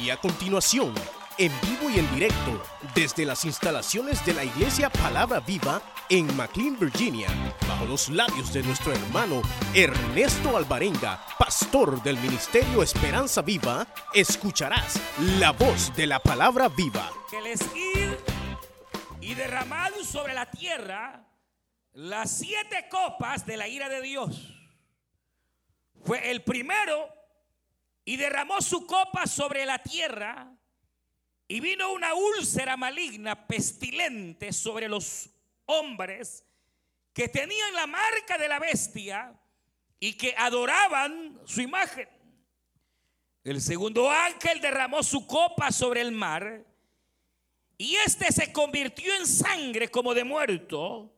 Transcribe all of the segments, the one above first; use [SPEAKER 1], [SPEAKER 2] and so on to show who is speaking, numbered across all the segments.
[SPEAKER 1] Y a continuación, en vivo y en directo, desde las instalaciones de la Iglesia Palabra Viva en McLean, Virginia, bajo los labios de nuestro hermano Ernesto Alvarenga, pastor del Ministerio Esperanza Viva, escucharás la voz de la Palabra Viva.
[SPEAKER 2] que les ir y derramar sobre la tierra las siete copas de la ira de Dios. Fue el primero y derramó su copa sobre la tierra y vino una úlcera maligna, pestilente sobre los hombres que tenían la marca de la bestia y que adoraban su imagen. El segundo ángel derramó su copa sobre el mar y este se convirtió en sangre como de muerto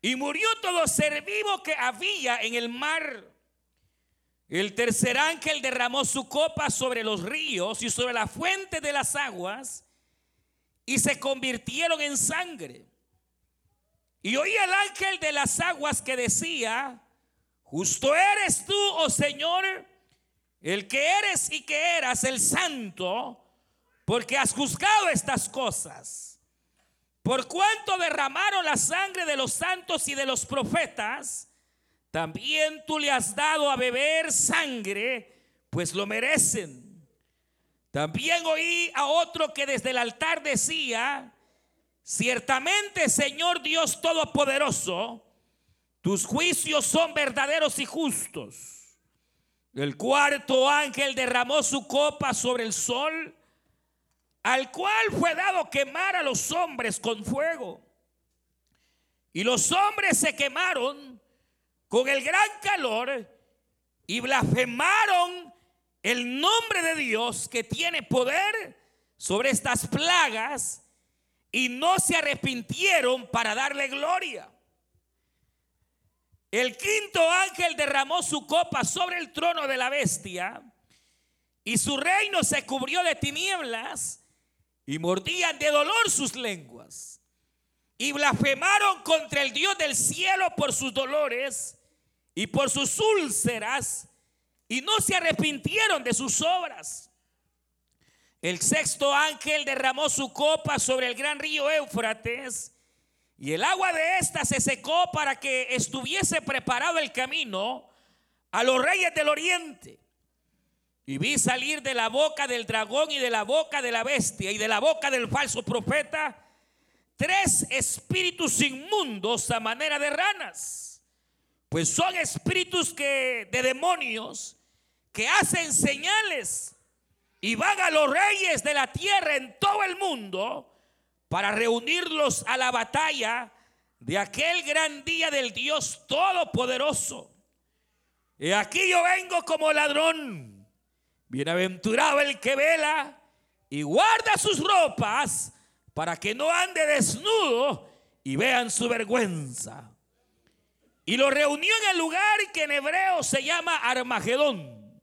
[SPEAKER 2] y murió todo ser vivo que había en el mar. El tercer ángel derramó su copa sobre los ríos y sobre la fuente de las aguas y se convirtieron en sangre. Y oí al ángel de las aguas que decía, justo eres tú, oh Señor, el que eres y que eras el santo, porque has juzgado estas cosas. Por cuanto derramaron la sangre de los santos y de los profetas, también tú le has dado a beber sangre, pues lo merecen. También oí a otro que desde el altar decía, ciertamente Señor Dios Todopoderoso, tus juicios son verdaderos y justos. El cuarto ángel derramó su copa sobre el sol, al cual fue dado quemar a los hombres con fuego. Y los hombres se quemaron con el gran calor y blasfemaron el nombre de Dios que tiene poder sobre estas plagas y no se arrepintieron para darle gloria. El quinto ángel derramó su copa sobre el trono de la bestia y su reino se cubrió de tinieblas y mordían de dolor sus lenguas y blasfemaron contra el Dios del cielo por sus dolores y por sus úlceras y no se arrepintieron de sus obras. El sexto ángel derramó su copa sobre el gran río Éufrates y el agua de ésta se secó para que estuviese preparado el camino a los reyes del oriente. Y vi salir de la boca del dragón y de la boca de la bestia y de la boca del falso profeta tres espíritus inmundos a manera de ranas. Pues son espíritus de demonios que hacen señales y van a los reyes de la tierra en todo el mundo para reunirlos a la batalla de aquel gran día del Dios Todopoderoso. Y aquí yo vengo como ladrón. Bienaventurado el que vela y guarda sus ropas para que no ande desnudo y vean su vergüenza. Y lo reunió en el lugar que en hebreo se llama Armagedón.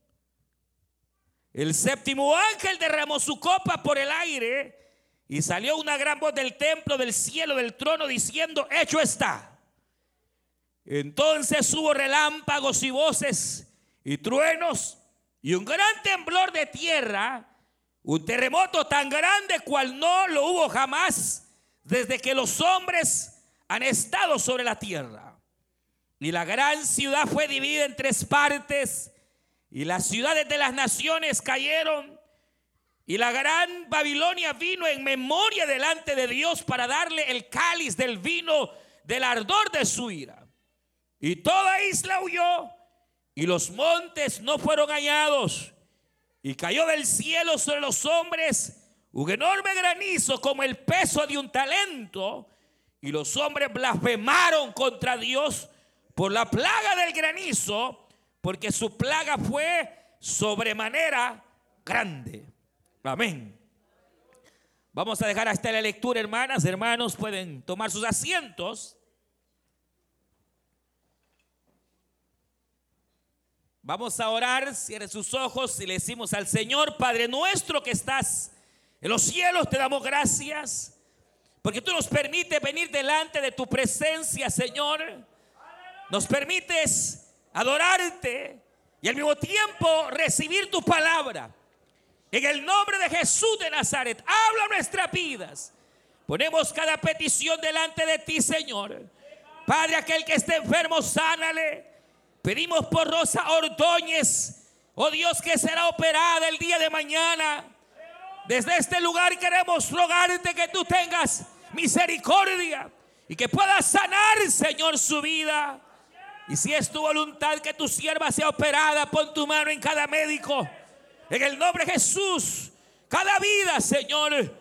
[SPEAKER 2] El séptimo ángel derramó su copa por el aire y salió una gran voz del templo, del cielo, del trono, diciendo, hecho está. Entonces hubo relámpagos y voces y truenos y un gran temblor de tierra, un terremoto tan grande cual no lo hubo jamás desde que los hombres han estado sobre la tierra. Y la gran ciudad fue dividida en tres partes y las ciudades de las naciones cayeron. Y la gran Babilonia vino en memoria delante de Dios para darle el cáliz del vino del ardor de su ira. Y toda isla huyó y los montes no fueron hallados. Y cayó del cielo sobre los hombres un enorme granizo como el peso de un talento. Y los hombres blasfemaron contra Dios por la plaga del granizo, porque su plaga fue sobremanera grande. Amén. Vamos a dejar hasta la lectura, hermanas, hermanos, pueden tomar sus asientos. Vamos a orar, cierre sus ojos y le decimos al Señor, Padre nuestro que estás en los cielos, te damos gracias, porque tú nos permites venir delante de tu presencia, Señor. Nos permites adorarte y al mismo tiempo recibir tu palabra. En el nombre de Jesús de Nazaret, habla nuestras vidas. Ponemos cada petición delante de ti, Señor. Padre, aquel que esté enfermo, sánale. Pedimos por Rosa Ordóñez, oh Dios, que será operada el día de mañana. Desde este lugar queremos rogarte que tú tengas misericordia y que puedas sanar, Señor, su vida. Y si es tu voluntad que tu sierva sea operada, pon tu mano en cada médico. En el nombre de Jesús, cada vida, Señor,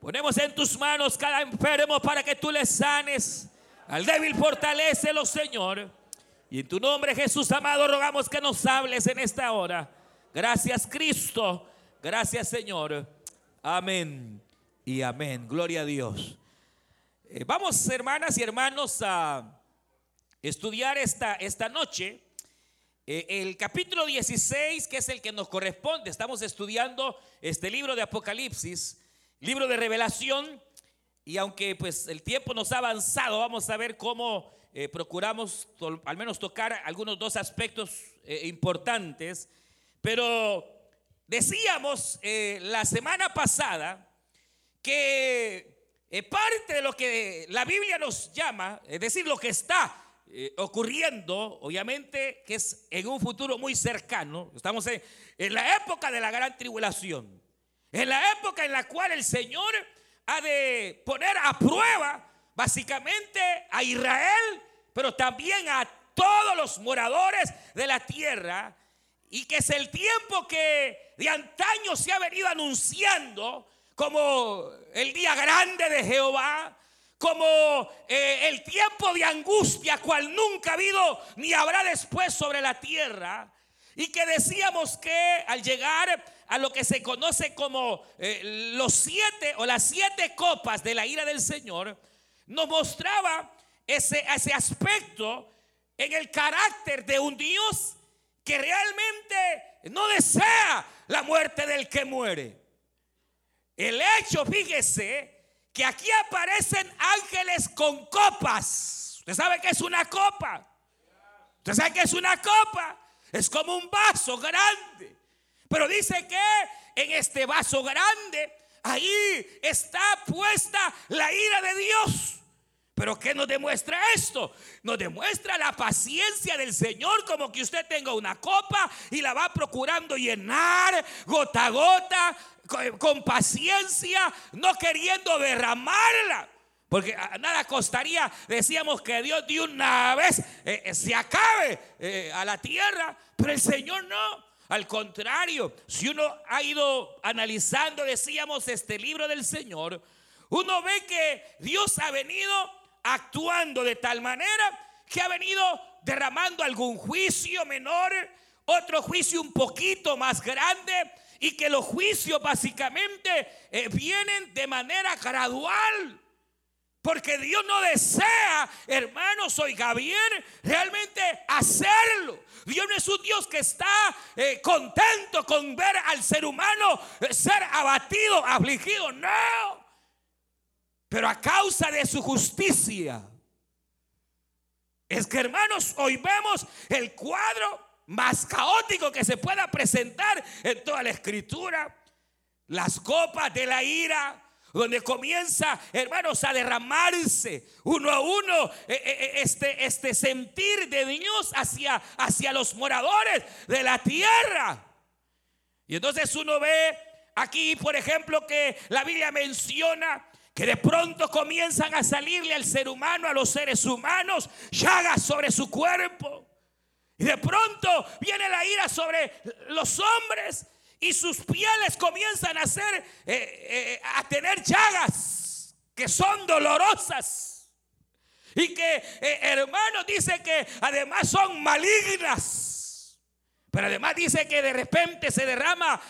[SPEAKER 2] ponemos en tus manos cada enfermo para que tú le sanes. Al débil fortalecelo, Señor. Y en tu nombre, Jesús amado, rogamos que nos hables en esta hora. Gracias, Cristo. Gracias, Señor. Amén y amén. Gloria a Dios. Eh, vamos, hermanas y hermanos, a estudiar esta, esta noche eh, el capítulo 16, que es el que nos corresponde. Estamos estudiando este libro de Apocalipsis, libro de revelación. Y aunque pues el tiempo nos ha avanzado, vamos a ver cómo eh, procuramos al menos tocar algunos dos aspectos importantes. Pero decíamos la semana pasada que eh, parte de lo que la Biblia nos llama, es decir, lo que está eh, ocurriendo, obviamente que es en un futuro muy cercano, estamos en, en la época de la gran tribulación, en la época en la cual el Señor ha de poner a prueba básicamente a Israel, pero también a todos los moradores de la tierra, y que es el tiempo que de antaño se ha venido anunciando, como el día grande de Jehová, como eh, el tiempo de angustia cual nunca ha habido ni habrá después sobre la tierra. Y que decíamos que al llegar a lo que se conoce como eh, los siete o las siete copas de la ira del Señor, nos mostraba ese, ese aspecto en el carácter de un Dios que realmente no desea la muerte del que muere. El hecho, fíjese, que aquí aparecen ángeles con copas. ¿Usted sabe que es una copa? ¿Usted sabe que es una copa? Es como un vaso grande. Pero dice que en este vaso grande, ahí está puesta la ira de Dios. Pero ¿qué nos demuestra esto? Nos demuestra la paciencia del Señor como que usted tenga una copa y la va procurando llenar gota a gota con, paciencia, no queriendo derramarla. Porque nada costaría, decíamos que Dios de una vez eh, eh, se acabe eh, a la tierra, pero el Señor no. Al contrario, si uno ha ido analizando, decíamos, este libro del Señor, uno ve que Dios ha venido actuando de tal manera que ha venido derramando algún juicio menor, otro juicio un poquito más grande y que los juicios básicamente eh, vienen de manera gradual. Porque Dios no desea, hermanos, oiga bien, realmente hacerlo. Dios no es un Dios que está eh, contento con ver al ser humano eh, ser abatido, afligido. No. Pero a causa de su justicia, es que hermanos, hoy vemos el cuadro más caótico que se pueda presentar en toda la escritura. Las copas de la ira, donde comienza, hermanos, a derramarse uno a uno eh, eh, eh, este, este sentir de Dios hacia, hacia los moradores de la tierra. Y entonces uno ve aquí, por ejemplo, que la Biblia menciona que de pronto comienzan a salirle al ser humano, a los seres humanos, llagas sobre su cuerpo. Y de pronto viene la ira sobre los hombres y sus pieles comienzan a ser, eh, eh, a tener llagas que son dolorosas. Y que, eh, hermano, dice que además son malignas. Pero además dice que de repente se derrama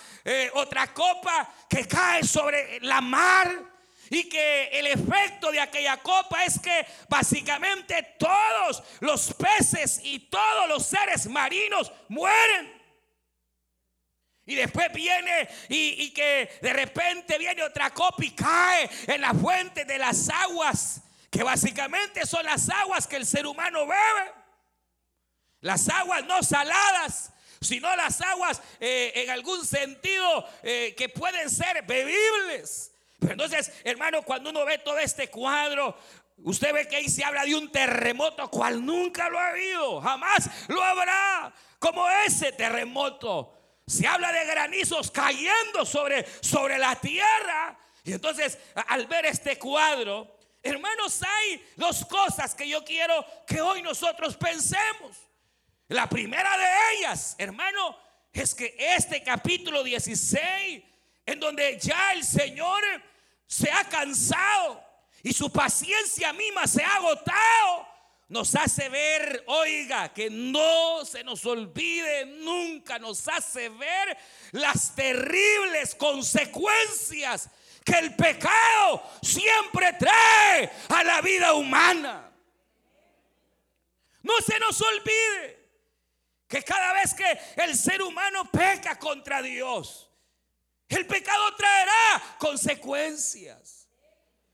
[SPEAKER 2] otra copa que cae sobre la mar y que el efecto de aquella copa es que básicamente todos los peces y todos los seres marinos mueren. Y después viene y, que de repente viene otra copa y cae en la fuente de las aguas, que básicamente son las aguas que el ser humano bebe. Las aguas no saladas, sino las aguas eh, en algún sentido eh, que pueden ser bebibles. Pero entonces, hermano, cuando uno ve todo este cuadro, usted ve que ahí se habla de un terremoto cual nunca lo ha habido, jamás lo habrá, como ese terremoto. Se habla de granizos cayendo sobre, sobre la tierra. Y entonces, al ver este cuadro, hermanos, hay dos cosas que yo quiero que hoy nosotros pensemos. La primera de ellas, hermano, es que este capítulo 16, en donde ya el Señor se ha cansado y su paciencia misma se ha agotado, nos hace ver, oiga, que no se nos olvide nunca, nos hace ver las terribles consecuencias que el pecado siempre trae a la vida humana. No se nos olvide que cada vez que el ser humano peca contra Dios, el pecado traerá consecuencias.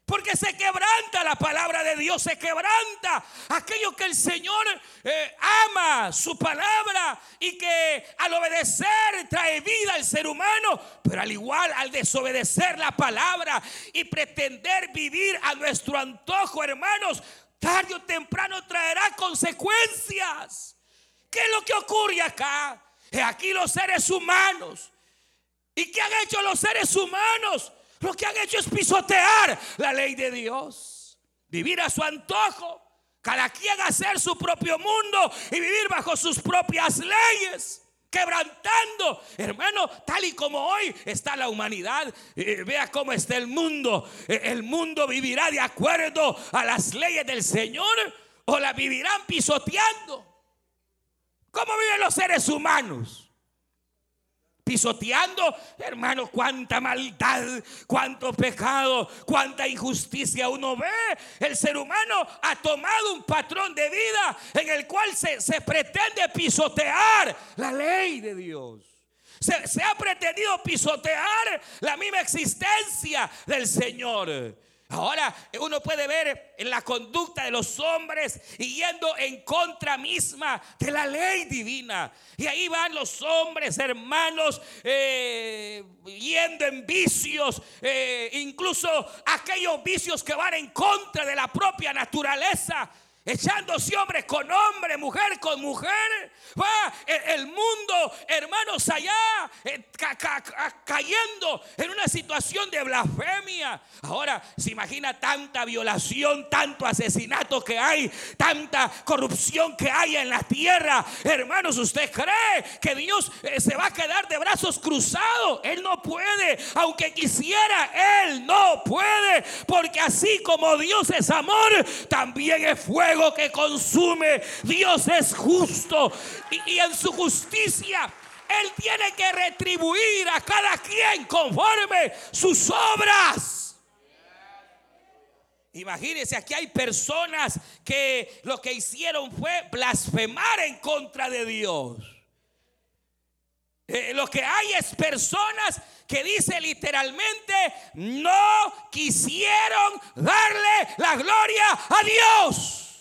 [SPEAKER 2] Porque se quebranta la palabra de Dios, se quebranta aquello que el Señor eh, ama, su palabra, y que al obedecer trae vida al ser humano, pero al igual al desobedecer la palabra y pretender vivir a nuestro antojo, hermanos, tarde o temprano traerá consecuencias. ¿Qué es lo que ocurre acá? Aquí los seres humanos. ¿Y qué han hecho los seres humanos? Lo que han hecho es pisotear la ley de Dios. Vivir a su antojo. Cada quien hacer su propio mundo y vivir bajo sus propias leyes quebrantando. Hermano, tal y como hoy está la humanidad, eh, vea cómo está el mundo. Eh, el mundo vivirá de acuerdo a las leyes del Señor o la vivirán pisoteando. ¿Cómo viven los seres humanos? Pisoteando, hermano, cuánta maldad, cuánto pecado, cuánta injusticia uno ve. El ser humano ha tomado un patrón de vida en el cual se, se pretende pisotear la ley de Dios. Se, se ha pretendido pisotear la misma existencia del Señor. Ahora uno puede ver en la conducta de los hombres yendo en contra misma de la ley divina. Y ahí van los hombres, hermanos, eh, yendo en vicios, eh, incluso aquellos vicios que van en contra de la propia naturaleza echándose hombre con hombre, mujer con mujer. Va el, mundo, hermanos, allá eh, cayendo en una situación de blasfemia. Ahora se imagina tanta violación, tanto asesinato que hay, tanta corrupción que hay en la tierra. Hermanos, ¿usted cree que Dios eh, se va a quedar de brazos cruzados? Él no puede, aunque quisiera, Él no puede, porque así como Dios es amor, también es fuego que consume. Dios es justo y, y en su justicia Él tiene que retribuir a cada quien conforme sus obras. Imagínense, aquí hay personas que lo que hicieron fue blasfemar en contra de Dios. Eh, lo que hay es personas que dice literalmente, no quisieron darle la gloria a Dios.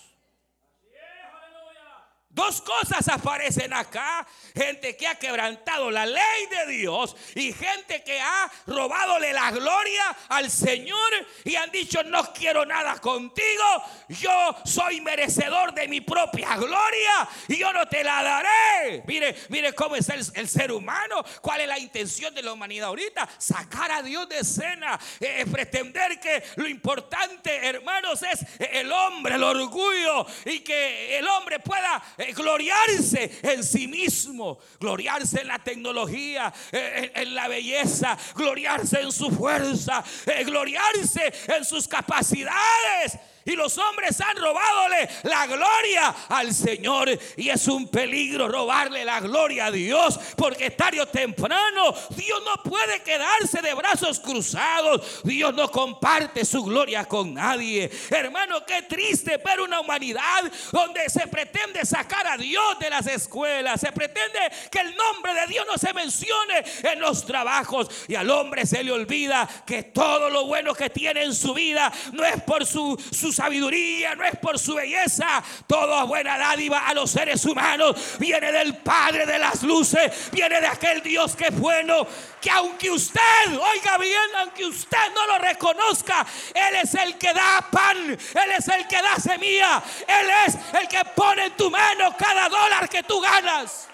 [SPEAKER 2] Dos cosas aparecen acá. Gente que ha quebrantado la ley de Dios y gente que ha robadole la gloria al Señor y han dicho, no quiero nada contigo. Yo soy merecedor de mi propia gloria y yo no te la daré. Mire, mire cómo es el, ser humano. ¿Cuál es la intención de la humanidad ahorita? Sacar a Dios de escena. Eh, pretender que lo importante, hermanos, es el hombre, el orgullo y que el hombre pueda eh, gloriarse en sí mismo, gloriarse en la tecnología, eh, en, la belleza, gloriarse en su fuerza, eh, gloriarse en sus capacidades. Y los hombres han robadole la gloria al Señor. Y es un peligro robarle la gloria a Dios. Porque tarde o temprano Dios no puede quedarse de brazos cruzados. Dios no comparte su gloria con nadie. Hermano, qué triste ver una humanidad donde se pretende sacar a Dios de las escuelas. Se pretende que el nombre de Dios no se mencione en los trabajos. Y al hombre se le olvida que todo lo bueno que tiene en su vida no es por su, su sabiduría, no es por su belleza. Toda buena dádiva a los seres humanos viene del Padre de las luces, viene de aquel Dios que es bueno, que aunque usted, oiga bien, aunque usted no lo reconozca, Él es el que da pan, Él es el que da semilla, Él es el que pone en tu mano cada dólar que tú ganas.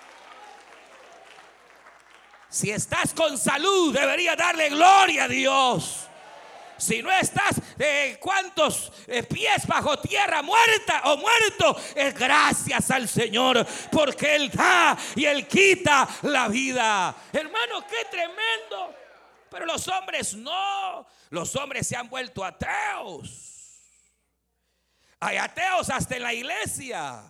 [SPEAKER 2] Si estás con salud, debería darle gloria a Dios. Si no estás eh, cuántos eh, pies bajo tierra, muerta o muerto, es gracias al Señor, porque Él da y Él quita la vida. Hermano, qué tremendo. Pero los hombres no. Los hombres se han vuelto ateos. Hay ateos hasta en la iglesia.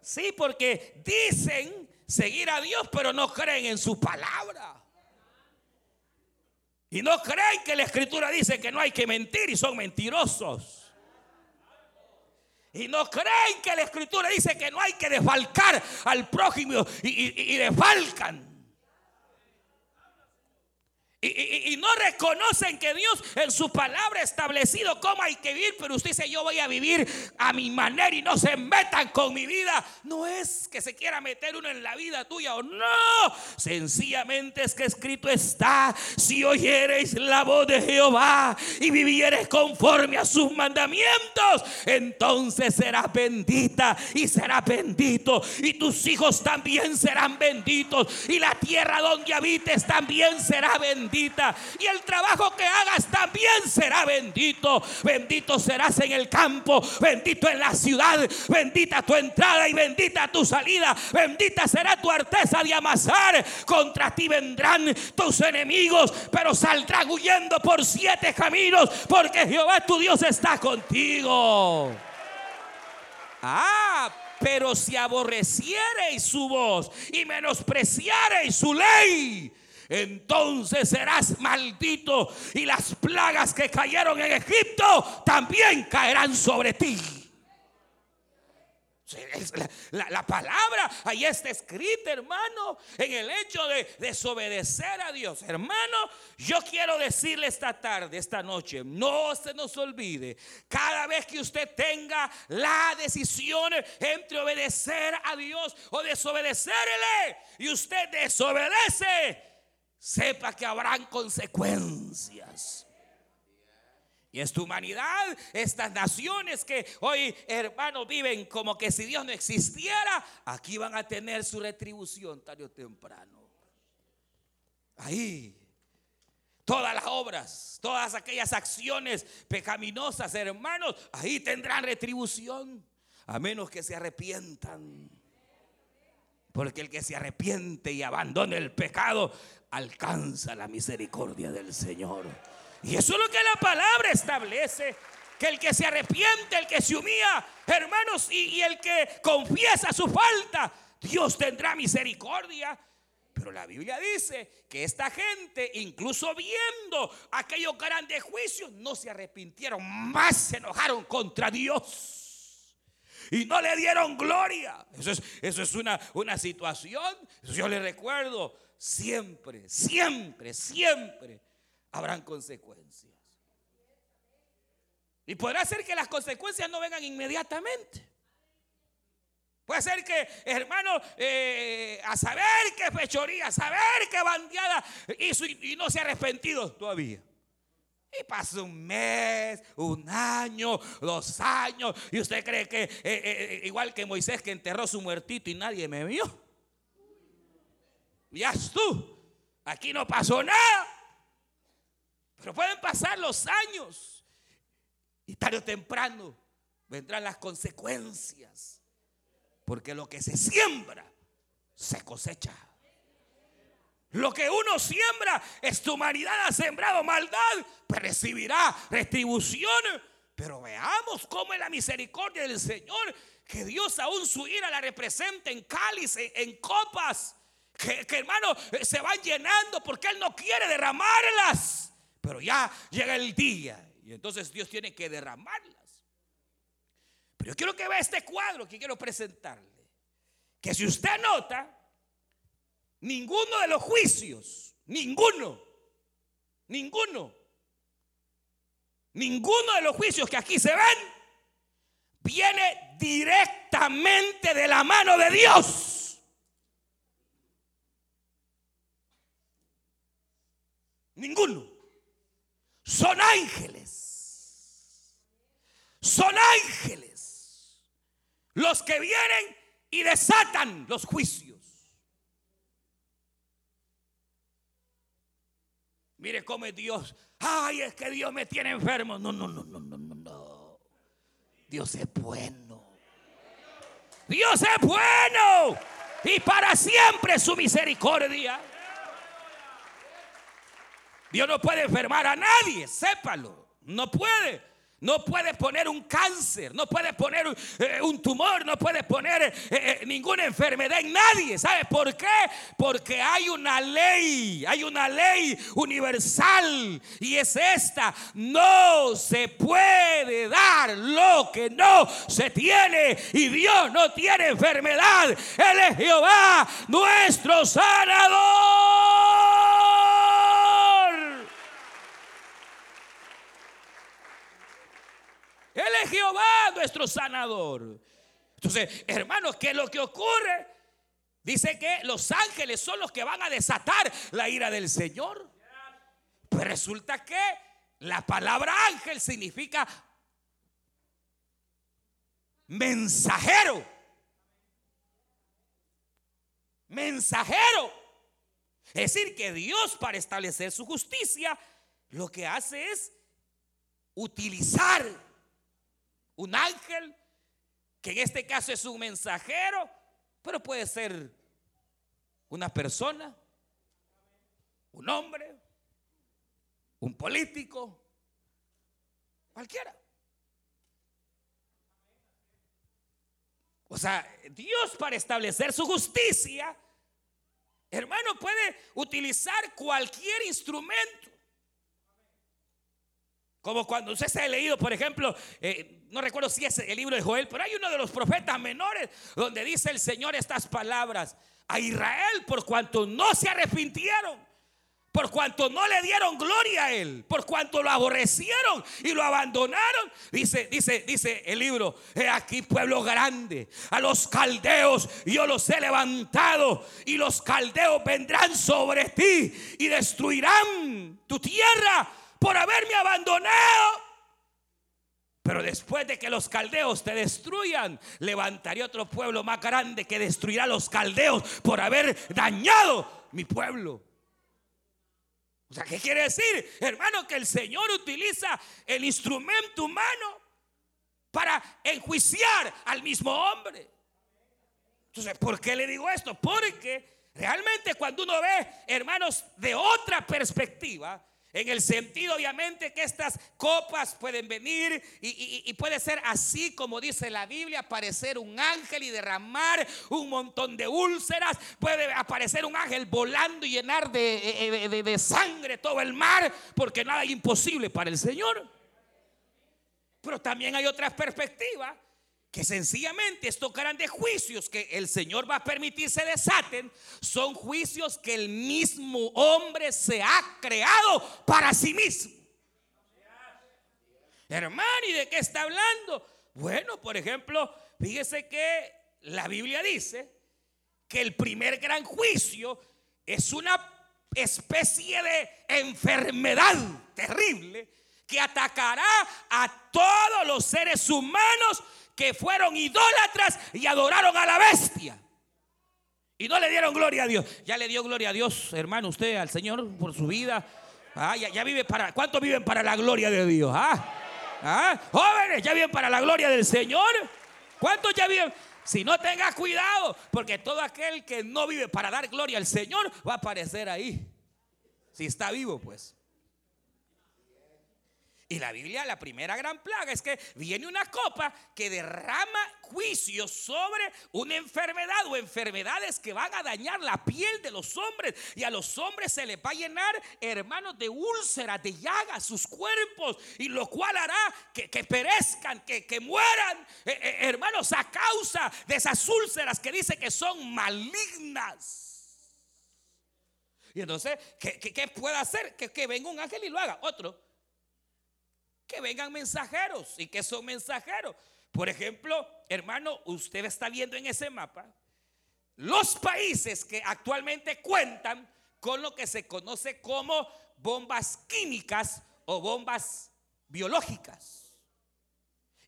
[SPEAKER 2] Sí, porque dicen seguir a Dios, pero no creen en su palabra. Y no creen que la escritura dice que no hay que mentir y son mentirosos. Y no creen que la escritura dice que no hay que desfalcar al prójimo y, y, y desfalcan. Y, no reconocen que Dios en su palabra ha establecido cómo hay que vivir, pero usted dice yo voy a vivir a mi manera y no se metan con mi vida. No es que se quiera meter uno en la vida tuya o no. Sencillamente es que escrito está, si oyereis la voz de Jehová y vivieres conforme a sus mandamientos, entonces serás bendita y será bendito. Y tus hijos también serán benditos. Y la tierra donde habites también será bendita y el trabajo que hagas también será bendito. Bendito serás en el campo, bendito en la ciudad, bendita tu entrada y bendita tu salida. Bendita será tu arteza de amasar. Contra ti vendrán tus enemigos, pero saldrán huyendo por siete caminos, porque Jehová tu Dios está contigo. Ah, pero si aborreciereis su voz y menospreciareis su ley, entonces serás maldito y las plagas que cayeron en Egipto también caerán sobre ti. La, palabra ahí está escrita, hermano, en el hecho de desobedecer a Dios. Hermano, yo quiero decirle esta tarde, esta noche, no se nos olvide, cada vez que usted tenga la decisión entre obedecer a Dios o desobedecerle, y usted desobedece, sepa que habrán consecuencias. Y esta humanidad, estas naciones que hoy, hermanos, viven como que si Dios no existiera, aquí van a tener su retribución tarde o temprano. Ahí. Todas las obras, todas aquellas acciones pecaminosas, hermanos, ahí tendrán retribución, a menos que se arrepientan. Porque el que se arrepiente y abandona el pecado, alcanza la misericordia del Señor. Y eso es lo que la palabra establece. Que el que se arrepiente, el que se humilla, hermanos, y, el que confiesa su falta, Dios tendrá misericordia. Pero la Biblia dice que esta gente, incluso viendo aquellos grandes juicios, no se arrepintieron, más se enojaron contra Dios. Y no le dieron gloria. Eso es, una, una situación. yo le recuerdo siempre, siempre, siempre habrán consecuencias. Y podrá ser que las consecuencias no vengan inmediatamente. Puede ser que, hermano, eh, a saber qué fechoría, a saber qué bandeada hizo y, no se ha arrepentido todavía. Y pasa un mes, un año, dos años, y usted cree que, eh, eh, igual que Moisés que enterró su muertito y nadie me vio. Ya tú, aquí no pasó nada. Pero pueden pasar los años y tarde o temprano vendrán las consecuencias. Porque lo que se siembra, se cosecha. Lo que uno siembra, esta humanidad ha sembrado maldad, recibirá retribución. Pero veamos cómo es la misericordia del Señor, que Dios aún su ira la representa en cáliz, en copas que, hermano eh, se van llenando porque Él no quiere derramarlas. Pero ya llega el día y entonces Dios tiene que derramarlas. Pero yo quiero que vea este cuadro que quiero presentarle. Que si usted nota, ninguno de los juicios, ninguno, ninguno, ninguno de los juicios que aquí se ven viene directamente de la mano de Dios. Ninguno. Son ángeles. Son ángeles los que vienen y desatan los juicios. Mire cómo es Dios. Ay, es que Dios me tiene enfermo. No, no, no, no, no, no, no. Dios es bueno. Dios es bueno. Y para siempre su misericordia. Dios no puede enfermar a nadie, sépalo. No puede. No puede poner un cáncer, no puede poner eh, un tumor, no puede poner eh, eh, ninguna enfermedad en nadie. ¿Sabe por qué? Porque hay una ley, hay una ley universal y es esta. No se puede dar lo que no se tiene y Dios no tiene enfermedad. Él es Jehová, nuestro sanador. Él es Jehová nuestro sanador. Entonces, hermanos, ¿qué es lo que ocurre? Dice que los ángeles son los que van a desatar la ira del Señor. Pues resulta que la palabra ángel significa mensajero. Mensajero. Es decir, que Dios para establecer su justicia lo que hace es utilizar un ángel, que en este caso es un mensajero, pero puede ser una persona, un hombre, un político, cualquiera. O sea, Dios para establecer su justicia, hermano, puede utilizar cualquier instrumento. Como cuando usted se ha leído, por ejemplo, eh, no recuerdo si es el libro de Joel, pero hay uno de los profetas menores donde dice el Señor estas palabras a Israel por cuanto no se arrepintieron, por cuanto no le dieron gloria a él, por cuanto lo aborrecieron y lo abandonaron. Dice, dice, dice el libro, he aquí pueblo grande, a los caldeos yo los he levantado y los caldeos vendrán sobre ti y destruirán tu tierra por haberme abandonado. Pero después de que los caldeos te destruyan, levantaré otro pueblo más grande que destruirá a los caldeos por haber dañado mi pueblo. O sea, ¿qué quiere decir? Hermano, que el Señor utiliza el instrumento humano para enjuiciar al mismo hombre. Entonces, ¿por qué le digo esto? Porque realmente cuando uno ve, hermanos, de otra perspectiva, en el sentido, obviamente, que estas copas pueden venir y, puede ser así como dice la Biblia, aparecer un ángel y derramar un montón de úlceras. Puede aparecer un ángel volando y llenar de, de, de sangre todo el mar, porque nada es imposible para el Señor. Pero también hay otras perspectivas que sencillamente estos grandes juicios que el Señor va a permitir se desaten, son juicios que el mismo hombre se ha creado para sí mismo. Hermano, ¿y de qué está hablando? Bueno, por ejemplo, fíjese que la Biblia dice que el primer gran juicio es una especie de enfermedad terrible que atacará a todos los seres humanos que fueron idólatras y adoraron a la bestia. Y no le dieron gloria a Dios. Ya le dio gloria a Dios, hermano, usted, al Señor, por su vida. Ah, ya, vive para. ¿Cuántos viven para la gloria de Dios? Ah, ah, jóvenes, ya viven para la gloria del Señor. ¿Cuántos ya viven? Si no tengas cuidado, porque todo aquel que no vive para dar gloria al Señor va a aparecer ahí. Si está vivo, pues. Y la Biblia, la primera gran plaga es que viene una copa que derrama juicio sobre una enfermedad o enfermedades que van a dañar la piel de los hombres. Y a los hombres se les va a llenar, hermanos, de úlceras, de llagas, sus cuerpos. Y lo cual hará que, perezcan, que, mueran, eh, eh, hermanos, a causa de esas úlceras que dice que son malignas. Y entonces, ¿qué, qué, puede hacer? Que, que venga un ángel y lo haga. Otro que vengan mensajeros. ¿Y que son mensajeros? Por ejemplo, hermano, usted está viendo en ese mapa los países que actualmente cuentan con lo que se conoce como bombas químicas o bombas biológicas.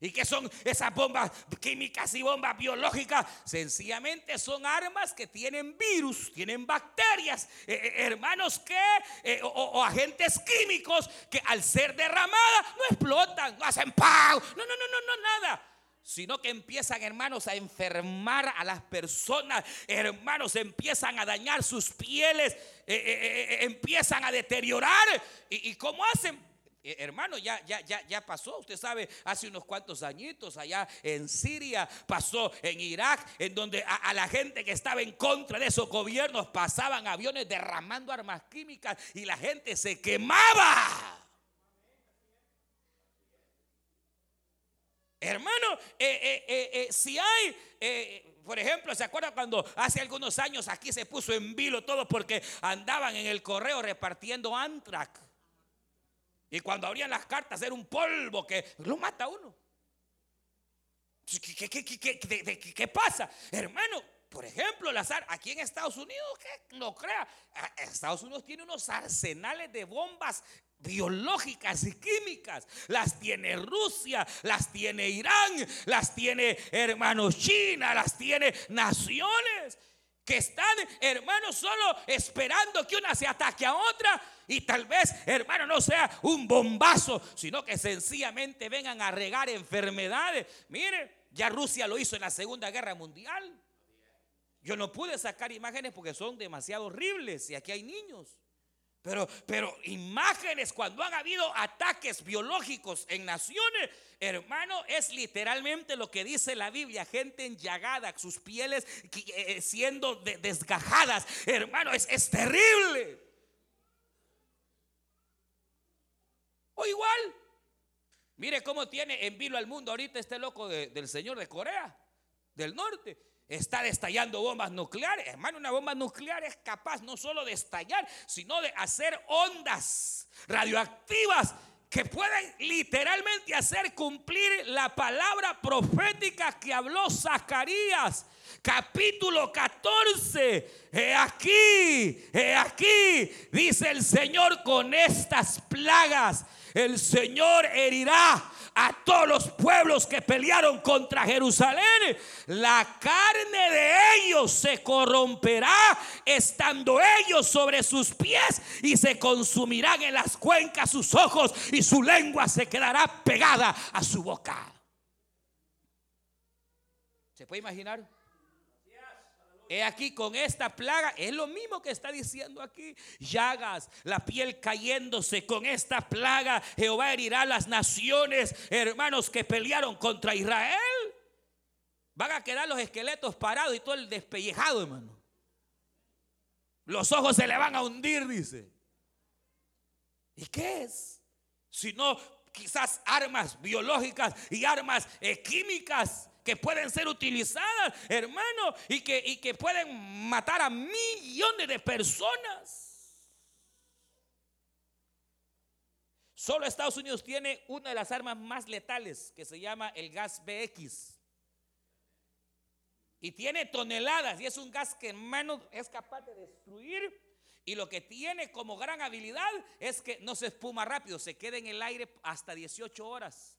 [SPEAKER 2] ¿Y qué son esas bombas químicas y bombas biológicas? Sencillamente son armas que tienen virus, tienen bacterias, eh, eh, hermanos que, eh, o, agentes químicos que al ser derramadas no explotan, no hacen pau, no, no, no, no, no, nada sino que empiezan, hermanos, a enfermar a las personas. Hermanos, empiezan a dañar sus pieles, empiezan a deteriorar. ¿Y, y cómo hacen? Eh, hermano, ya, ya, ya, ya pasó, usted sabe, hace unos cuantos añitos allá en Siria, pasó en Irak, en donde a, la gente que estaba en contra de esos gobiernos pasaban aviones derramando armas químicas y la gente se quemaba. Hermano, eh, eh, si hay por ejemplo, ¿se acuerda cuando hace algunos años aquí se puso en vilo todo porque andaban en el correo repartiendo antrax? Y cuando abrían las cartas era un polvo que lo mata a uno. ¿Qué, pasa? Hermano, por ejemplo, azar aquí en Estados Unidos, que no crea, Estados Unidos tiene unos arsenales de bombas biológicas y químicas. Las tiene Rusia, las tiene Irán, las tiene hermanos China, las tiene naciones que están, hermanos, solo esperando que una se ataque a otra y tal vez, hermano, no sea un bombazo, sino que sencillamente vengan a regar enfermedades. Mire, ya Rusia lo hizo en la Segunda Guerra Mundial. Yo no pude sacar imágenes porque son demasiado horribles y aquí hay niños. Pero, pero imágenes cuando han habido ataques biológicos en naciones, hermano, es literalmente lo que dice la Biblia, gente enllagada, sus pieles eh, siendo desgajadas, hermano, es, es terrible. O igual, mire cómo tiene en vilo al mundo ahorita este loco del señor de Corea, del norte está estallando bombas nucleares. Hermano, una bomba nuclear es capaz no solo de estallar, sino de hacer ondas radioactivas que pueden literalmente hacer cumplir la palabra profética que habló Zacarías. Capítulo 14. He aquí, he aquí, dice el Señor con estas plagas. El Señor herirá a todos los pueblos que pelearon contra Jerusalén. La carne de ellos se corromperá estando ellos sobre sus pies y se consumirán en las cuencas sus ojos y su lengua se quedará pegada a su boca. ¿Se puede imaginar? He aquí con esta plaga, es lo mismo que está diciendo aquí. Llagas, la piel cayéndose con esta plaga. Jehová herirá las naciones, hermanos, que pelearon contra Israel. Van a quedar los esqueletos parados y todo el despellejado, hermano. Los ojos se le van a hundir, dice. ¿Y qué es? Si no, quizás armas biológicas y armas eh, químicas que pueden ser utilizadas, hermano, y que, y que pueden matar a millones de personas. Solo Estados Unidos tiene una de las armas más letales que se llama el gas BX. Y tiene toneladas y es un gas que hermano es capaz de destruir. Y lo que tiene como gran habilidad es que no se espuma rápido, se queda en el aire hasta 18 horas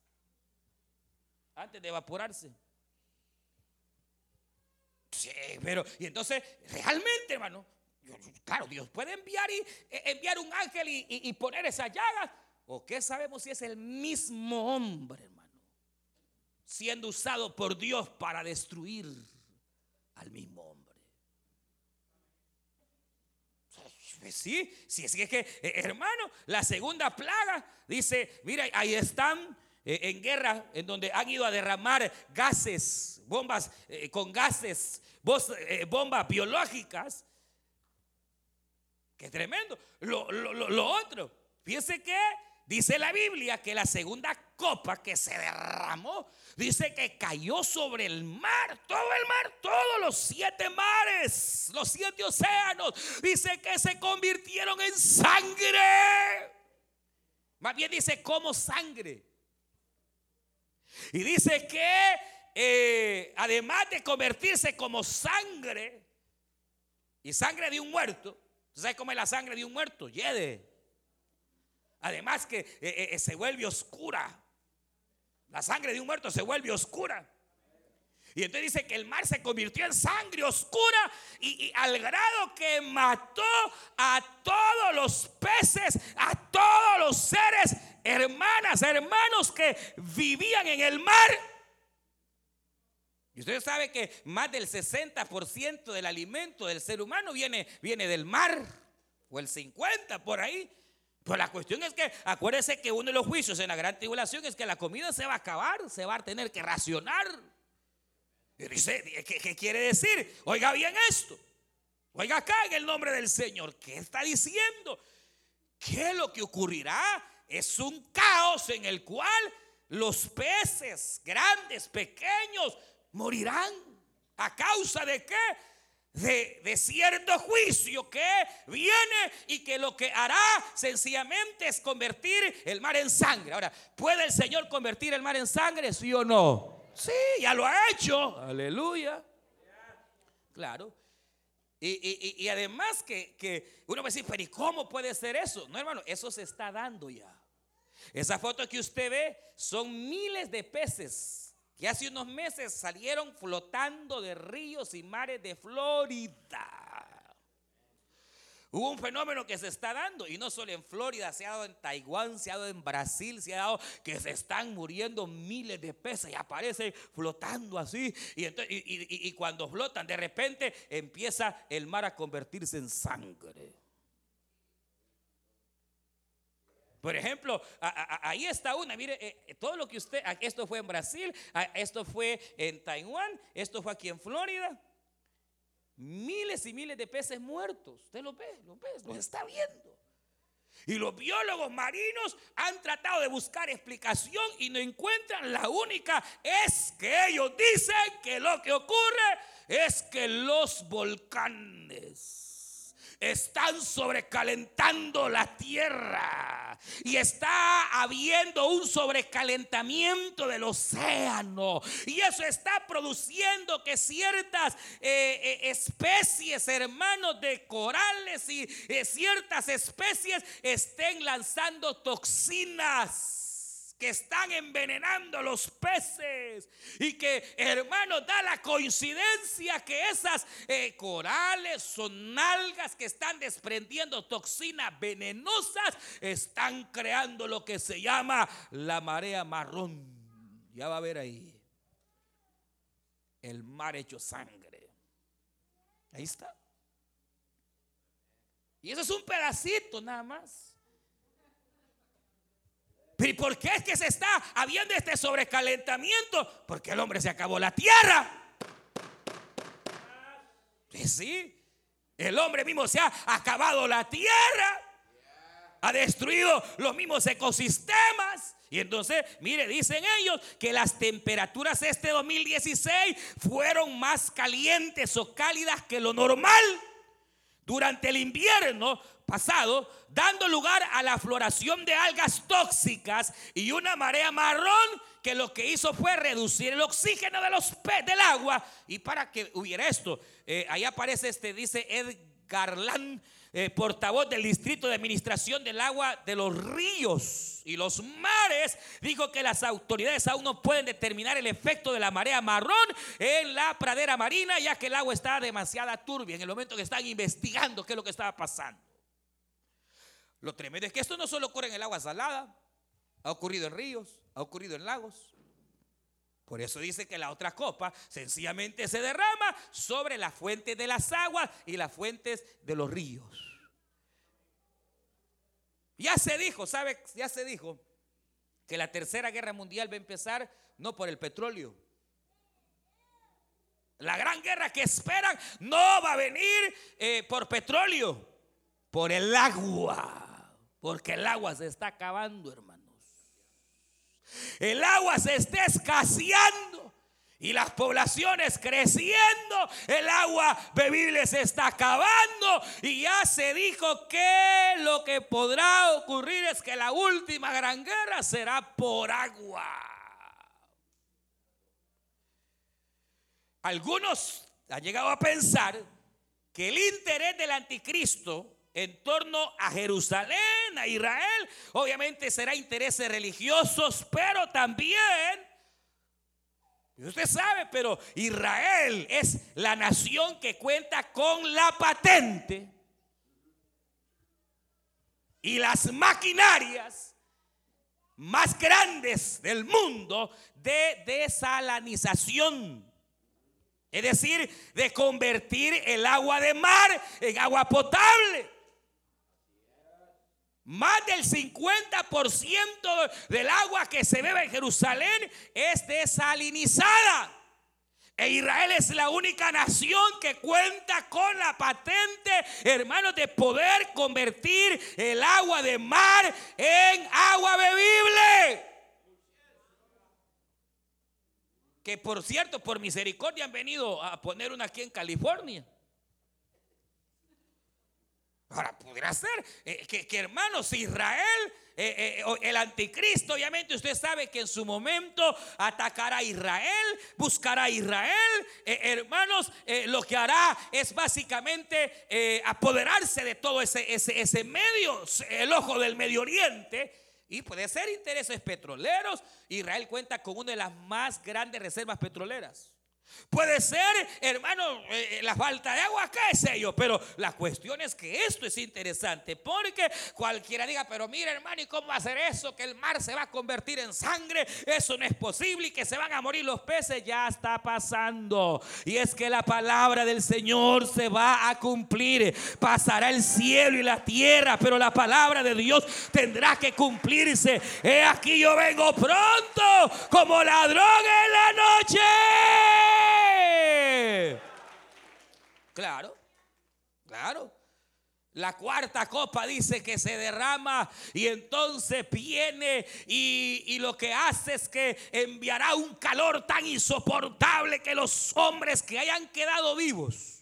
[SPEAKER 2] antes de evaporarse. Sí, pero, y entonces, realmente, hermano, claro, Dios puede enviar, y, eh, enviar un ángel y, poner esa llaga. ¿O qué sabemos si es el mismo hombre, hermano? Siendo usado por Dios para destruir al mismo hombre. Sí, si es que, eh, hermano, la segunda plaga dice, mira, ahí están eh, en guerra, en donde han ido a derramar gases, bombas eh, con gases, eh, bombas biológicas. Qué tremendo. Lo, lo otro, fíjense que dice la Biblia que la segunda copa que se derramó, dice que cayó sobre el mar, todo el mar, todos los siete mares, los siete océanos, dice que se convirtieron en sangre. Más bien dice como sangre. Y dice que eh, además de convertirse como sangre, y sangre de un muerto, ¿sabes cómo es la sangre de un muerto? Yede. Además que eh, eh, se vuelve oscura. La sangre de un muerto se vuelve oscura. Y entonces dice que el mar se convirtió en sangre oscura y, al grado que mató a todos los peces, a todos los seres, hermanas, hermanos que vivían en el mar. Y usted sabe que más del 60% del alimento del ser humano viene, viene del mar, o el 50% por ahí. Pues la cuestión es que acuérdese que uno de los juicios en la gran tribulación es que la comida se va a acabar, se va a tener que racionar. ¿qué, quiere decir? Oiga bien esto. Oiga acá en el nombre del Señor. ¿Qué está diciendo? Que lo que ocurrirá es un caos en el cual los peces, grandes, pequeños, morirán. ¿A causa de qué? De, cierto juicio que viene y que lo que hará sencillamente es convertir el mar en sangre. Ahora, ¿puede el Señor convertir el mar en sangre? ¿Sí o no? Sí, ya lo ha hecho. Aleluya. Claro. Y, además que, uno va a decir, pero ¿y cómo puede ser eso? No, hermano, eso se está dando ya. Esa foto que usted ve son miles de peces que hace unos meses salieron flotando de ríos y mares de Florida. Hubo un fenómeno que se está dando y no solo en Florida, se ha dado en Taiwán, se ha dado en Brasil, se ha dado que se están muriendo miles de peces y aparecen flotando así. Y, cuando flotan, de repente empieza el mar a convertirse en sangre. Por ejemplo, ahí está una, mire, eh, todo lo que usted, esto fue en Brasil, esto fue en Taiwán, esto fue aquí en Florida miles y miles de peces muertos. Usted lo ve, lo ve, los está viendo. Y los biólogos marinos han tratado de buscar explicación y no encuentran. La única es que ellos dicen que lo que ocurre es que los volcanes están sobrecalentando la tierra y está habiendo un sobrecalentamiento del océano. Y eso está produciendo que ciertas eh, eh, especies, hermanos de corales y eh, ciertas especies estén lanzando toxinas que están envenenando los peces. Y que hermanos da la coincidencia que esas eh, corales son algas que están desprendiendo toxinas venenosas están creando lo que se llama la marea marrón. Ya va a ver ahí. El mar hecho sangre. Ahí está. Y eso es un pedacito nada más ¿Pero por qué es que se está habiendo este sobrecalentamiento? Porque el hombre se acabó la tierra. Sí, el hombre mismo se ha acabado la tierra. Ha destruido los mismos ecosistemas. Y entonces, mire, dicen ellos que las temperaturas este 2016 fueron más calientes o cálidas que lo normal. Durante el invierno pasado, dando lugar a la floración de algas tóxicas y una marea marrón que lo que hizo fue reducir el oxígeno de los del agua. Y para que hubiera esto, eh, ahí aparece este, dice Edgar Land, eh, portavoz del Distrito de Administración del Agua de los Ríos y los Mares, dijo que las autoridades aún no pueden determinar el efecto de la marea marrón en la pradera marina, ya que el agua está demasiado turbia en el momento que están investigando qué es lo que estaba pasando. Lo tremendo es que esto no solo ocurre en el agua salada, ha ocurrido en ríos, ha ocurrido en lagos. Por eso dice que la otra copa sencillamente se derrama sobre las fuentes de las aguas y las fuentes de los ríos. Ya se dijo, ¿sabe? Ya se dijo que la tercera guerra mundial va a empezar no por el petróleo. La gran guerra que esperan no va a venir eh, por petróleo, por el agua. Porque el agua se está acabando, hermanos. El agua se está escaseando. Y las poblaciones creciendo, el agua bebible se está acabando y ya se dijo que lo que podrá ocurrir es que la última gran guerra será por agua. Algunos han llegado a pensar que el interés del anticristo en torno a Jerusalén, a Israel, obviamente será intereses religiosos, pero también, usted sabe, pero Israel es la nación que cuenta con la patente y las maquinarias más grandes del mundo de desalanización. Es decir, de convertir el agua de mar en agua potable. Más del 50% del agua que se bebe en Jerusalén es desalinizada. E Israel es la única nación que cuenta con la patente, hermanos, de poder convertir el agua de mar en agua bebible. Que por cierto, por misericordia han venido a poner una aquí en California. Ahora, pudiera ser eh, que, hermanos, Israel, eh, eh, el anticristo, obviamente usted sabe que en su momento atacará a Israel, buscará a Israel. hermanos, lo que hará es básicamente apoderarse de todo ese, ese, ese medio, el ojo del Medio Oriente. Y puede ser intereses petroleros. Israel cuenta con una de las más grandes reservas petroleras. Puede ser, hermano, eh, la falta de agua, qué es ello, pero la cuestión es que esto es interesante, porque cualquiera diga, pero mira, hermano, ¿y cómo va a hacer eso? Que el mar se va a convertir en sangre, eso no es posible y que se van a morir los peces, ya está pasando. Y es que la palabra del Señor se va a cumplir, pasará el cielo y la tierra, pero la palabra de Dios tendrá que cumplirse. He aquí yo vengo pronto como ladrón en la noche. Claro, claro. La cuarta copa dice que se derrama y entonces viene y, y, lo que hace es que enviará un calor tan insoportable que los hombres que hayan quedado vivos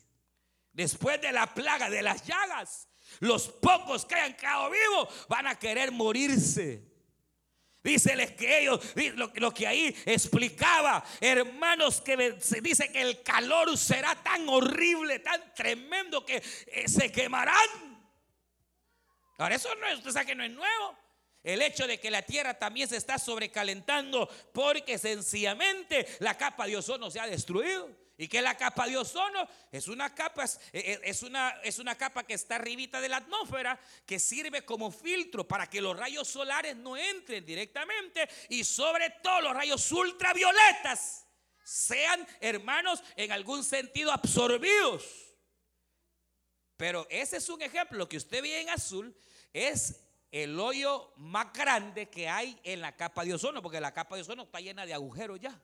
[SPEAKER 2] después de la plaga de las llagas, los pocos que hayan quedado vivos van a querer morirse. Díceles que ellos, lo, que ahí explicaba, hermanos, que se dice que el calor será tan horrible, tan tremendo que eh, se quemarán. Ahora, eso no es, usted sabe que no es nuevo. El hecho de que la tierra también se está sobrecalentando porque sencillamente la capa de ozono se ha destruido. ¿Y que la capa de ozono? Es una capa, es, una, es una capa que está arribita de la atmósfera que sirve como filtro para que los rayos solares no entren directamente y sobre todo los rayos ultravioletas sean, hermanos, en algún sentido absorbidos. Pero ese es un ejemplo, lo que usted ve en azul es el hoyo más grande que hay en la capa de ozono, porque la capa de ozono está llena de agujeros ya.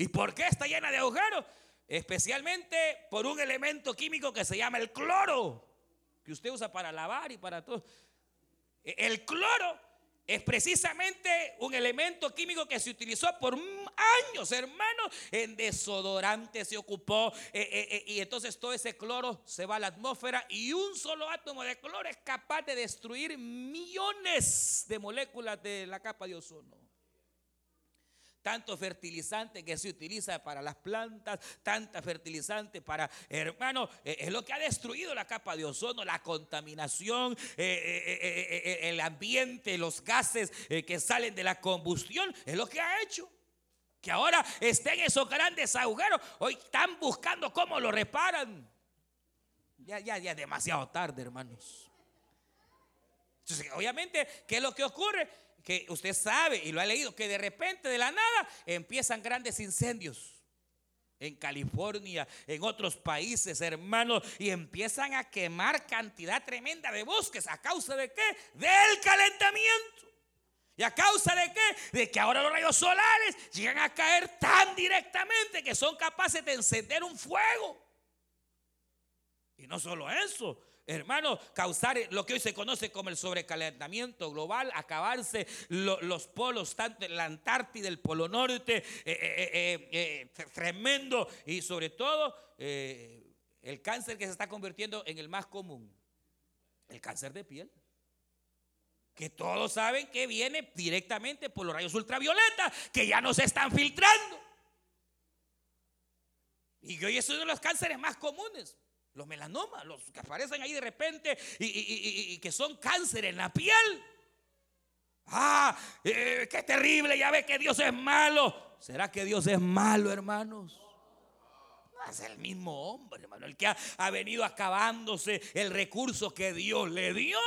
[SPEAKER 2] ¿Y por qué está llena de agujeros? Especialmente por un elemento químico que se llama el cloro, que usted usa para lavar y para todo. E, el cloro es precisamente un elemento químico que se utilizó por años, hermano. En desodorante se ocupó. Eh, eh, y entonces todo ese cloro se va a la atmósfera y un solo átomo de cloro es capaz de destruir millones de moléculas de la capa de ozono tanto fertilizante que se utiliza para las plantas, tanta fertilizante para, hermano, eh, es lo que ha destruido la capa de ozono, la contaminación, eh, eh, el ambiente, los gases que salen de la combustión, es lo que ha hecho. Que ahora estén esos grandes agujeros, hoy están buscando cómo lo reparan. Ya, ya, ya, demasiado tarde, hermanos. Entonces, obviamente, ¿qué es lo que ocurre? Que usted sabe y lo ha leído, que de repente de la nada empiezan grandes incendios. En California, en otros países, hermanos, y empiezan a quemar cantidad tremenda de bosques. ¿A causa de qué? Del calentamiento. ¿Y a causa de qué? De que ahora los rayos solares llegan a caer tan directamente que son capaces de encender un fuego. Y no solo eso, hermano, causar lo que hoy se conoce como el sobrecalentamiento global, acabarse los polos, tanto la Antártida, el Polo Norte, eh, eh, eh, tremendo, y sobre todo el cáncer que se está convirtiendo en el más común, el cáncer de piel. Que todos saben que viene directamente por los rayos ultravioletas, que ya no se están filtrando. Y hoy es uno de los cánceres más comunes. Los melanomas, los que aparecen ahí de repente y, que son cáncer en la piel. Ah, eh, qué terrible, ya ve que Dios es malo. ¿Será que Dios es malo, hermanos? No es el mismo hombre, hermano, el que ha, venido acabándose el recurso que Dios le dio.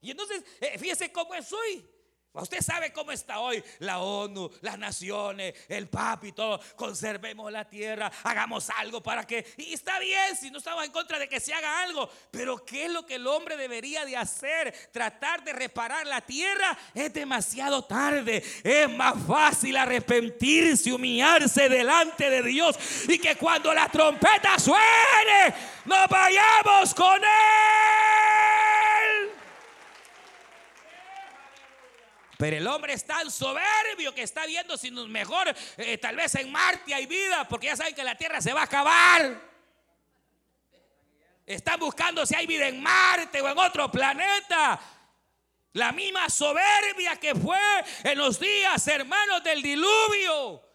[SPEAKER 2] Y entonces, eh, fíjese cómo es hoy. Usted sabe cómo está hoy la ONU, las naciones, el papi, todo. Conservemos la tierra, hagamos algo para que... Y está bien si no estamos en contra de que se haga algo, pero ¿qué es lo que el hombre debería de hacer? Tratar de reparar la tierra es demasiado tarde. Es más fácil arrepentirse, humillarse delante de Dios y que cuando la trompeta suene, nos vayamos con Él. Pero el hombre es tan soberbio que está viendo si mejor, eh, tal vez en Marte hay vida, porque ya saben que la Tierra se va a acabar. Están buscando si hay vida en Marte o en otro planeta. La misma soberbia que fue en los días, hermanos, del diluvio.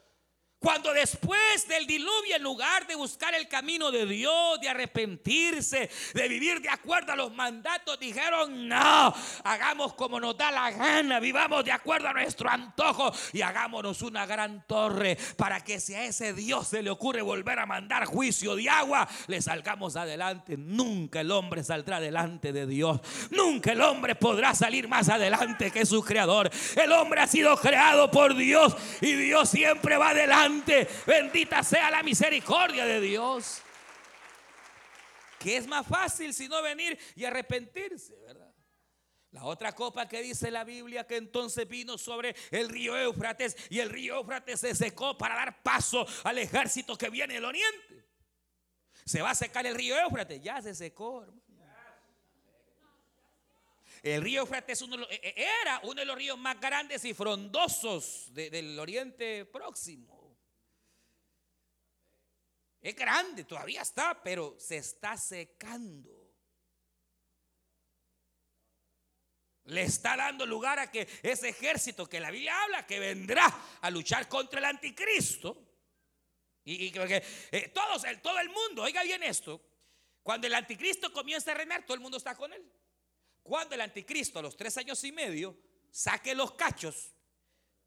[SPEAKER 2] Cuando después del diluvio, en lugar de buscar el camino de Dios, de arrepentirse, de vivir de acuerdo a los mandatos, dijeron, no, hagamos como nos da la gana, vivamos de acuerdo a nuestro antojo y hagámonos una gran torre para que si a ese Dios se le ocurre volver a mandar juicio de agua, le salgamos adelante. Nunca el hombre saldrá delante de Dios. Nunca el hombre podrá salir más adelante que su creador. El hombre ha sido creado por Dios y Dios siempre va adelante Bendita sea la misericordia de Dios. Que es más fácil si no venir y arrepentirse, ¿verdad? La otra copa que dice la Biblia que entonces vino sobre el río Éufrates y el río Éufrates se secó para dar paso al ejército que viene del oriente. Se va a secar el río Éufrates, ya se secó, El río Éufrates e, e, era uno de los ríos más grandes y frondosos del oriente próximo. Es grande, todavía está, pero se está secando. Le está dando lugar a que ese ejército que la Biblia habla, que vendrá a luchar contra el anticristo, y, que eh, todos, el, todo el mundo, oiga bien esto, cuando el anticristo comienza a reinar, todo el mundo está con él. Cuando el anticristo a los tres años y medio saque los cachos,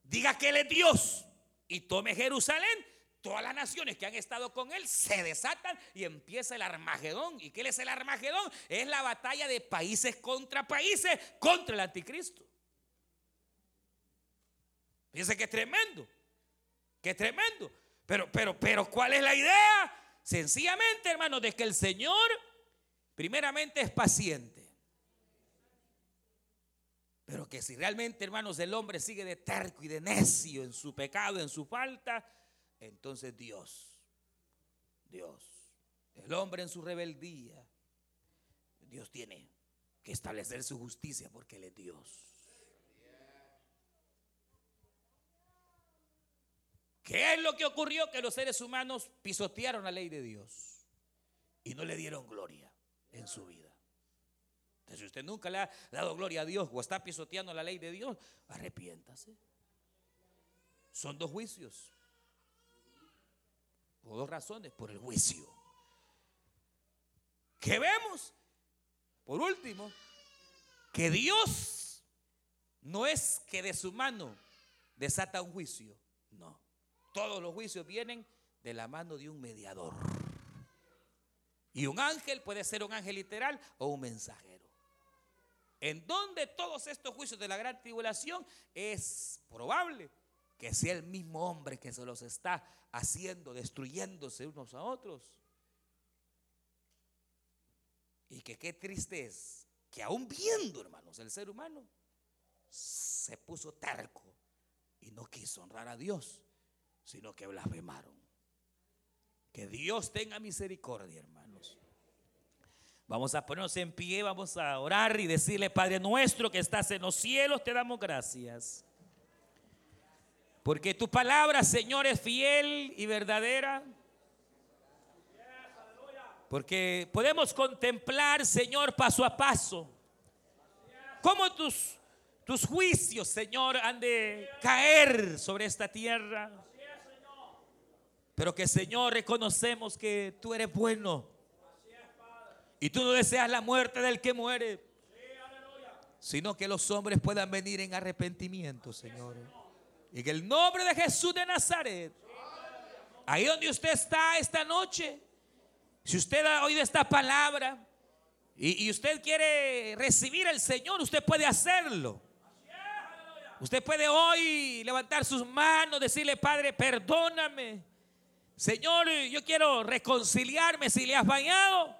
[SPEAKER 2] diga que él es Dios y tome Jerusalén, todas las naciones que han estado con él se desatan y empieza el Armagedón. ¿Y qué es el Armagedón? Es la batalla de países contra países contra el anticristo. Fíjense que es tremendo, que es tremendo. Pero, pero, pero, ¿cuál es la idea? Sencillamente, hermanos, de que el Señor primeramente es paciente. Pero que si realmente, hermanos, el hombre sigue de terco y de necio en su pecado, en su falta, entonces Dios, Dios, el hombre en su rebeldía, Dios tiene que establecer su justicia porque Él es Dios. ¿Qué es lo que ocurrió? Que los seres humanos pisotearon la ley de Dios y no le dieron gloria en su vida. Entonces, si usted nunca le ha dado gloria a Dios o está pisoteando la ley de Dios, arrepiéntase. Son dos juicios. Por dos razones, por el juicio. ¿Qué vemos? Por último, que Dios no es que de su mano desata un juicio. No. Todos los juicios vienen de la mano de un mediador. Y un ángel puede ser un ángel literal o un mensajero. En donde todos estos juicios de la gran tribulación es probable que sea el mismo hombre que se los está haciendo, destruyéndose unos a otros. Y que qué triste es que aún viendo, hermanos, el ser humano se puso terco y no quiso honrar a Dios, sino que blasfemaron. Que Dios tenga misericordia, hermanos. Vamos a ponernos en pie, vamos a orar y decirle, Padre nuestro que estás en los cielos, te damos gracias. Porque tu palabra, Señor, es fiel y verdadera. Porque podemos contemplar, Señor, paso a paso, cómo tus, tus juicios, Señor, han de caer sobre esta tierra. Pero que Señor reconocemos que tú eres bueno. Y tú no deseas la muerte del que muere. Sino que los hombres puedan venir en arrepentimiento, Señor. En el nombre de Jesús de Nazaret. Ahí donde usted está esta noche. Si usted ha oído esta palabra y, y usted quiere recibir al Señor, usted puede hacerlo. Usted puede hoy levantar sus manos, decirle, Padre, perdóname. Señor, yo quiero reconciliarme si le has fallado.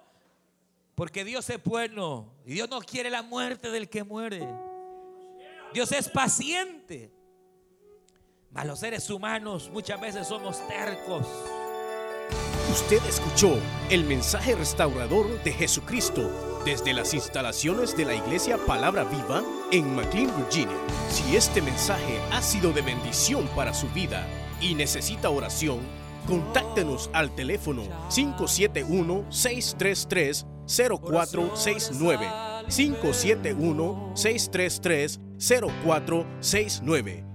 [SPEAKER 2] Porque Dios es bueno y Dios no quiere la muerte del que muere. Dios es paciente. Mas los seres humanos muchas veces somos tercos.
[SPEAKER 1] Usted escuchó el mensaje restaurador de Jesucristo desde las instalaciones de la iglesia Palabra Viva en McLean, Virginia. Si este mensaje ha sido de bendición para su vida y necesita oración, contáctenos al teléfono 571-633-0469. 571-633-0469.